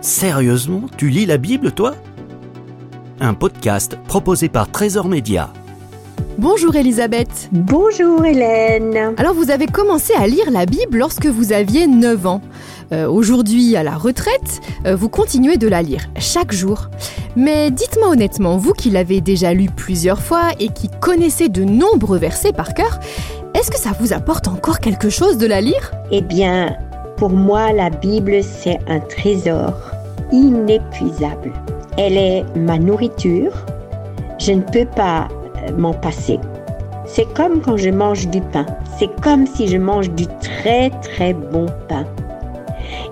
Sérieusement, tu lis la Bible, toi? Un podcast proposé par Trésor Média. Bonjour Elisabeth. Bonjour Hélène. Alors vous avez commencé à lire la Bible lorsque vous aviez 9 ans. Euh, Aujourd'hui, à la retraite, euh, vous continuez de la lire chaque jour. Mais dites-moi honnêtement, vous qui l'avez déjà lu plusieurs fois et qui connaissez de nombreux versets par cœur, est-ce que ça vous apporte encore quelque chose de la lire? Eh bien, pour moi, la Bible, c'est un trésor inépuisable. Elle est ma nourriture. Je ne peux pas euh, m'en passer. C'est comme quand je mange du pain. C'est comme si je mange du très très bon pain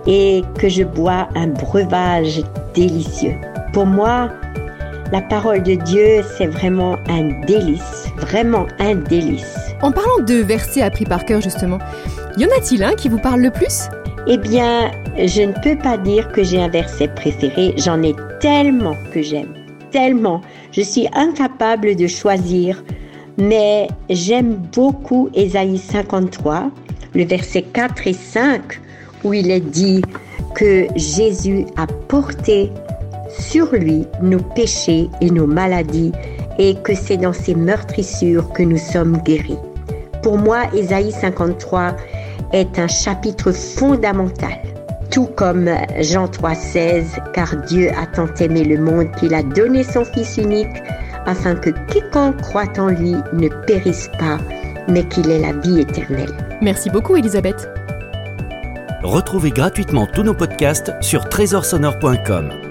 et que je bois un breuvage délicieux. Pour moi, la parole de Dieu, c'est vraiment un délice, vraiment un délice. En parlant de versets appris par cœur justement, y en a-t-il un qui vous parle le plus? Eh bien, je ne peux pas dire que j'ai un verset préféré, j'en ai tellement que j'aime, tellement. Je suis incapable de choisir, mais j'aime beaucoup Ésaïe 53, le verset 4 et 5, où il est dit que Jésus a porté sur lui nos péchés et nos maladies et que c'est dans ses meurtrissures que nous sommes guéris. Pour moi, Ésaïe 53 est un chapitre fondamental. Tout comme Jean 3,16, car Dieu a tant aimé le monde qu'il a donné son Fils unique, afin que quiconque croit en lui ne périsse pas, mais qu'il ait la vie éternelle. Merci beaucoup Elisabeth. Retrouvez gratuitement tous nos podcasts sur trésorsonore.com.